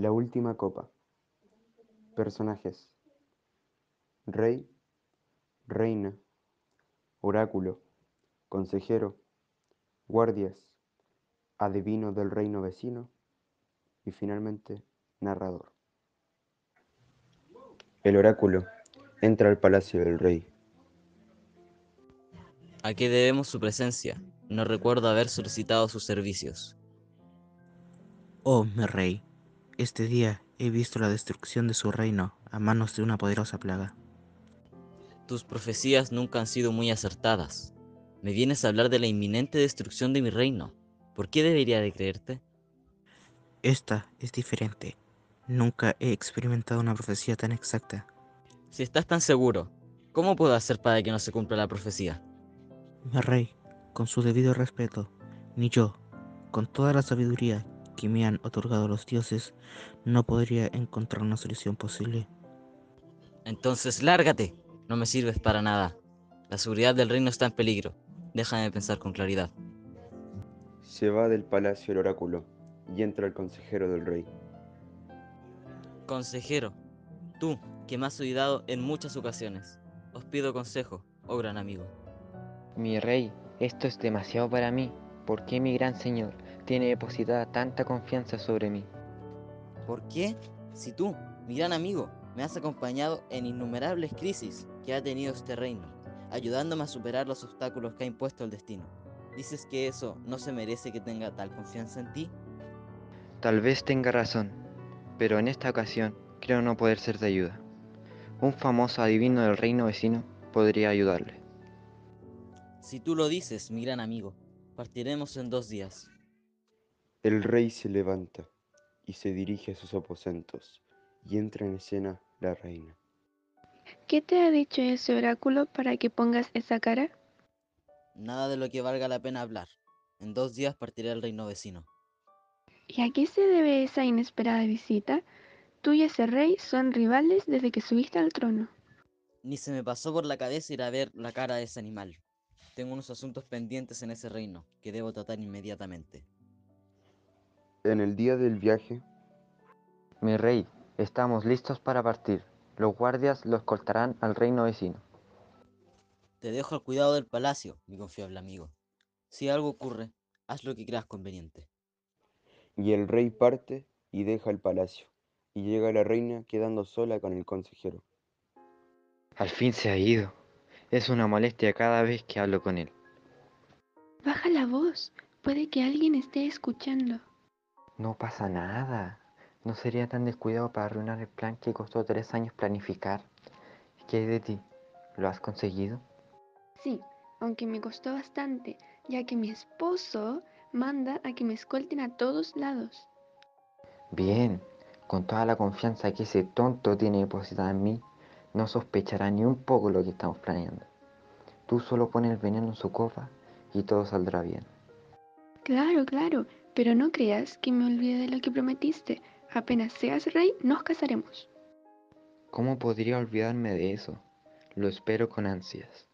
La última copa. Personajes. Rey, reina, oráculo, consejero, guardias, adivino del reino vecino y finalmente narrador. El oráculo entra al palacio del rey. ¿A qué debemos su presencia? No recuerdo haber solicitado sus servicios. Oh, mi rey, este día he visto la destrucción de su reino a manos de una poderosa plaga. Tus profecías nunca han sido muy acertadas. Me vienes a hablar de la inminente destrucción de mi reino. ¿Por qué debería de creerte? Esta es diferente. Nunca he experimentado una profecía tan exacta. Si estás tan seguro, ¿cómo puedo hacer para que no se cumpla la profecía? Mi rey, con su debido respeto, ni yo, con toda la sabiduría que me han otorgado los dioses, no podría encontrar una solución posible. Entonces lárgate. No me sirves para nada. La seguridad del reino está en peligro. Déjame pensar con claridad. Se va del palacio el oráculo y entra el consejero del rey. Consejero, tú, que me has ayudado en muchas ocasiones, os pido consejo, oh gran amigo. Mi rey, esto es demasiado para mí. ¿Por qué mi gran señor tiene depositada tanta confianza sobre mí? ¿Por qué? Si tú, mi gran amigo, me has acompañado en innumerables crisis que ha tenido este reino, ayudándome a superar los obstáculos que ha impuesto el destino. ¿Dices que eso no se merece que tenga tal confianza en ti? Tal vez tenga razón, pero en esta ocasión creo no poder ser de ayuda. Un famoso adivino del reino vecino podría ayudarle. Si tú lo dices, mi gran amigo, partiremos en dos días. El rey se levanta y se dirige a sus aposentos y entra en escena la reina. ¿Qué te ha dicho ese oráculo para que pongas esa cara? Nada de lo que valga la pena hablar. En dos días partiré al reino vecino. ¿Y a qué se debe esa inesperada visita? Tú y ese rey son rivales desde que subiste al trono. Ni se me pasó por la cabeza ir a ver la cara de ese animal. Tengo unos asuntos pendientes en ese reino que debo tratar inmediatamente. En el día del viaje, Mi rey, estamos listos para partir. Los guardias lo escoltarán al reino vecino. Te dejo al cuidado del palacio, mi confiable amigo. Si algo ocurre, haz lo que creas conveniente. y el rey parte y deja el palacio, y llega la reina quedando sola con el consejero. Al fin se ha ido. Es una molestia cada vez que hablo con él. Baja la voz. Puede que alguien esté escuchando. No pasa nada. No sería tan descuidado para arruinar el plan que costó tres años planificar. ¿Qué hay de ti? ¿Lo has conseguido? Sí, aunque me costó bastante, ya que mi esposo manda a que me escolten a todos lados. Bien, con toda la confianza que ese tonto tiene depositada en mí, no sospechará ni un poco lo que estamos planeando. Tú solo pones el veneno en su copa y todo saldrá bien. Claro, claro, pero no creas que me olvide de lo que prometiste. Apenas seas rey, nos casaremos. ¿Cómo podría olvidarme de eso? Lo espero con ansias.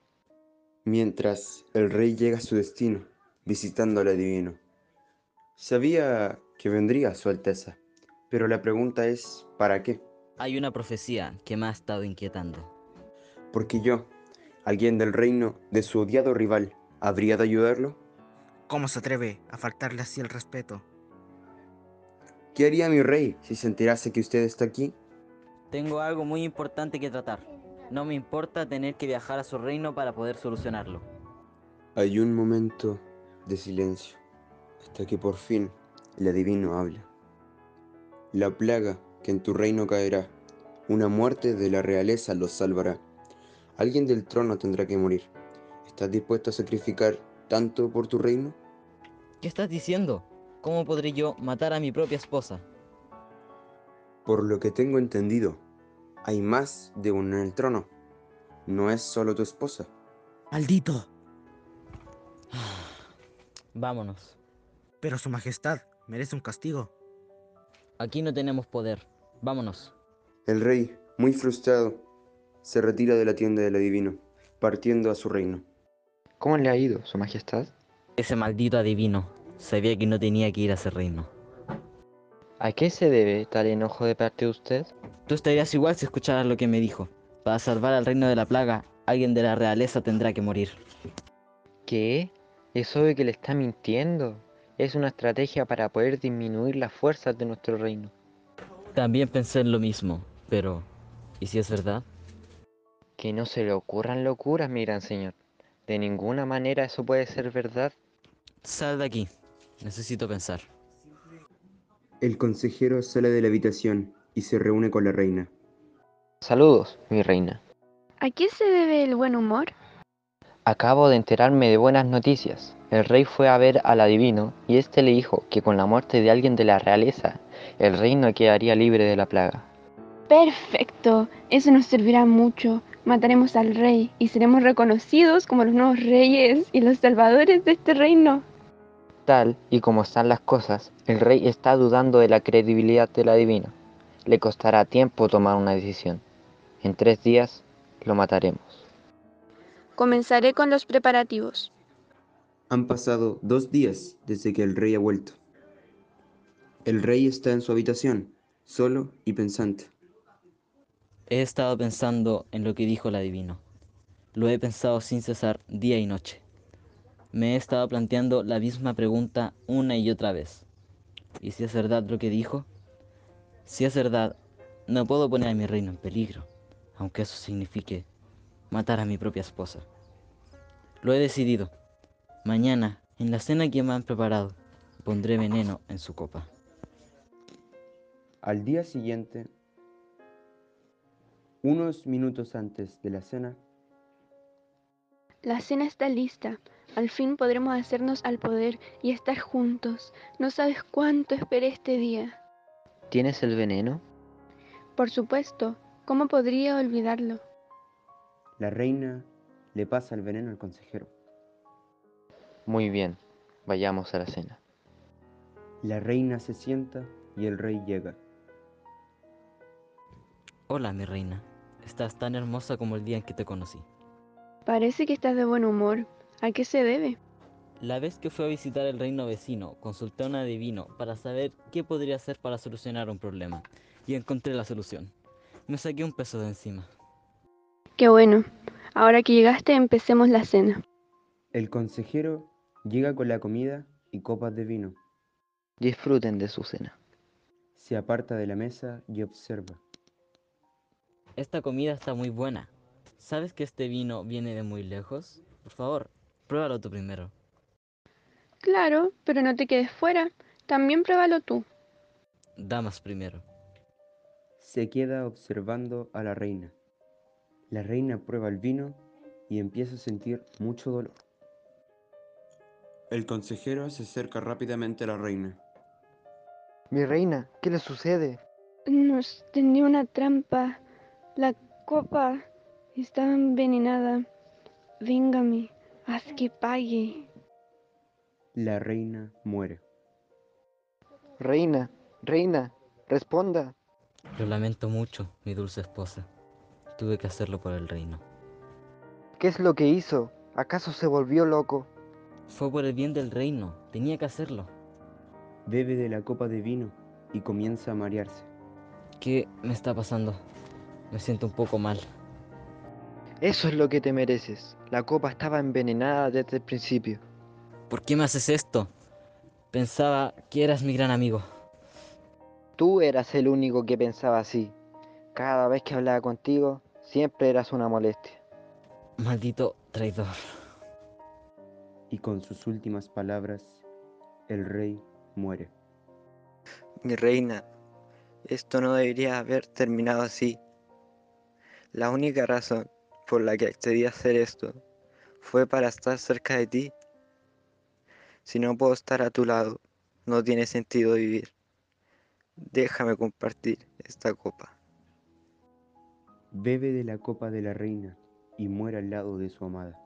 Mientras el rey llega a su destino, visitando al adivino. Sabía que vendría su Alteza, pero la pregunta es, ¿para qué? Hay una profecía que me ha estado inquietando. Porque yo, alguien del reino de su odiado rival, ¿habría de ayudarlo? ¿Cómo se atreve a faltarle así el respeto? ¿Qué haría mi rey si se enterase que usted está aquí? Tengo algo muy importante que tratar. No me importa tener que viajar a su reino para poder solucionarlo. Hay un momento de silencio, hasta que por fin el adivino habla. La plaga que en tu reino caerá, una muerte de la realeza los salvará. Alguien del trono tendrá que morir. ¿Estás dispuesto a sacrificar tanto por tu reino? ¿Qué estás diciendo? ¿Cómo podré yo matar a mi propia esposa? Por lo que tengo entendido, hay más de uno en el trono. No es solo tu esposa. ¡Maldito! Vámonos. Pero su majestad merece un castigo. Aquí no tenemos poder. Vámonos. El rey, muy frustrado, se retira de la tienda del adivino, partiendo a su reino. ¿Cómo le ha ido, Su Majestad? Ese maldito adivino. Sabía que no tenía que ir a ese reino. ¿A qué se debe tal enojo de parte de usted? Tú estarías igual si escucharas lo que me dijo. Para salvar al reino de la plaga, alguien de la realeza tendrá que morir. ¿Qué? Es obvio que le está mintiendo. Es una estrategia para poder disminuir las fuerzas de nuestro reino. También pensé en lo mismo, pero ¿y si es verdad? Que no se le ocurran locuras, mi gran señor. De ninguna manera eso puede ser verdad. Sal de aquí. Necesito pensar. El consejero sale de la habitación y se reúne con la reina. Saludos, mi reina. ¿A qué se debe el buen humor? Acabo de enterarme de buenas noticias. El rey fue a ver al adivino y éste le dijo que con la muerte de alguien de la realeza, el reino quedaría libre de la plaga. Perfecto, eso nos servirá mucho. Mataremos al rey y seremos reconocidos como los nuevos reyes y los salvadores de este reino. Tal y como están las cosas, el rey está dudando de la credibilidad del adivino. Le costará tiempo tomar una decisión. En tres días lo mataremos. Comenzaré con los preparativos. Han pasado dos días desde que el rey ha vuelto. El rey está en su habitación, solo y pensante. He estado pensando en lo que dijo el adivino. Lo he pensado sin cesar día y noche. Me he estado planteando la misma pregunta una y otra vez. ¿Y si es verdad lo que dijo? Si es verdad, no puedo poner a mi reino en peligro, aunque eso signifique matar a mi propia esposa. Lo he decidido. Mañana, en la cena que me han preparado, pondré veneno en su copa. Al día siguiente, unos minutos antes de la cena, La cena está lista. Al fin podremos hacernos al poder y estar juntos. No sabes cuánto esperé este día. ¿Tienes el veneno? Por supuesto, ¿cómo podría olvidarlo? la reina le pasa el veneno al consejero. Muy bien, vayamos a la cena. La reina se sienta y el rey llega. Hola, mi reina. Estás tan hermosa como el día en que te conocí. Parece que estás de buen humor. ¿A qué se debe? La vez que fui a visitar el reino vecino, consulté a un adivino para saber qué podría hacer para solucionar un problema, y encontré la solución. Me saqué un peso de encima. Qué bueno. Ahora que llegaste, empecemos la cena. El consejero llega con la comida y copas de vino. Disfruten de su cena. Se aparta de la mesa y observa. Esta comida está muy buena. ¿Sabes que este vino viene de muy lejos? Por favor, pruébalo tú primero. Claro, pero no te quedes fuera. También pruébalo tú. Damas primero. Se queda observando a la reina. La reina prueba el vino y empieza a sentir mucho dolor. El consejero se acerca rápidamente a la reina. Mi reina, ¿qué le sucede? Nos tendió una trampa. La copa estaba envenenada. Véngame, haz que pague. La reina muere. Reina, reina, responda. Lo lamento mucho, mi dulce esposa. Tuve que hacerlo por el reino. ¿Qué es lo que hizo? ¿Acaso se volvió loco? Fue por el bien del reino. Tenía que hacerlo. Bebe de la copa de vino y comienza a marearse. ¿Qué me está pasando? Me siento un poco mal. Eso es lo que te mereces. La copa estaba envenenada desde el principio. ¿Por qué me haces esto? Pensaba que eras mi gran amigo. Tú eras el único que pensaba así. Cada vez que hablaba contigo, siempre eras una molestia. Maldito traidor. Y con sus últimas palabras, el rey muere. Mi reina, esto no debería haber terminado así. La única razón por la que accedí a hacer esto fue para estar cerca de ti. Si no puedo estar a tu lado, no tiene sentido vivir. Déjame compartir esta copa. Bebe de la copa de la reina y muere al lado de su amada.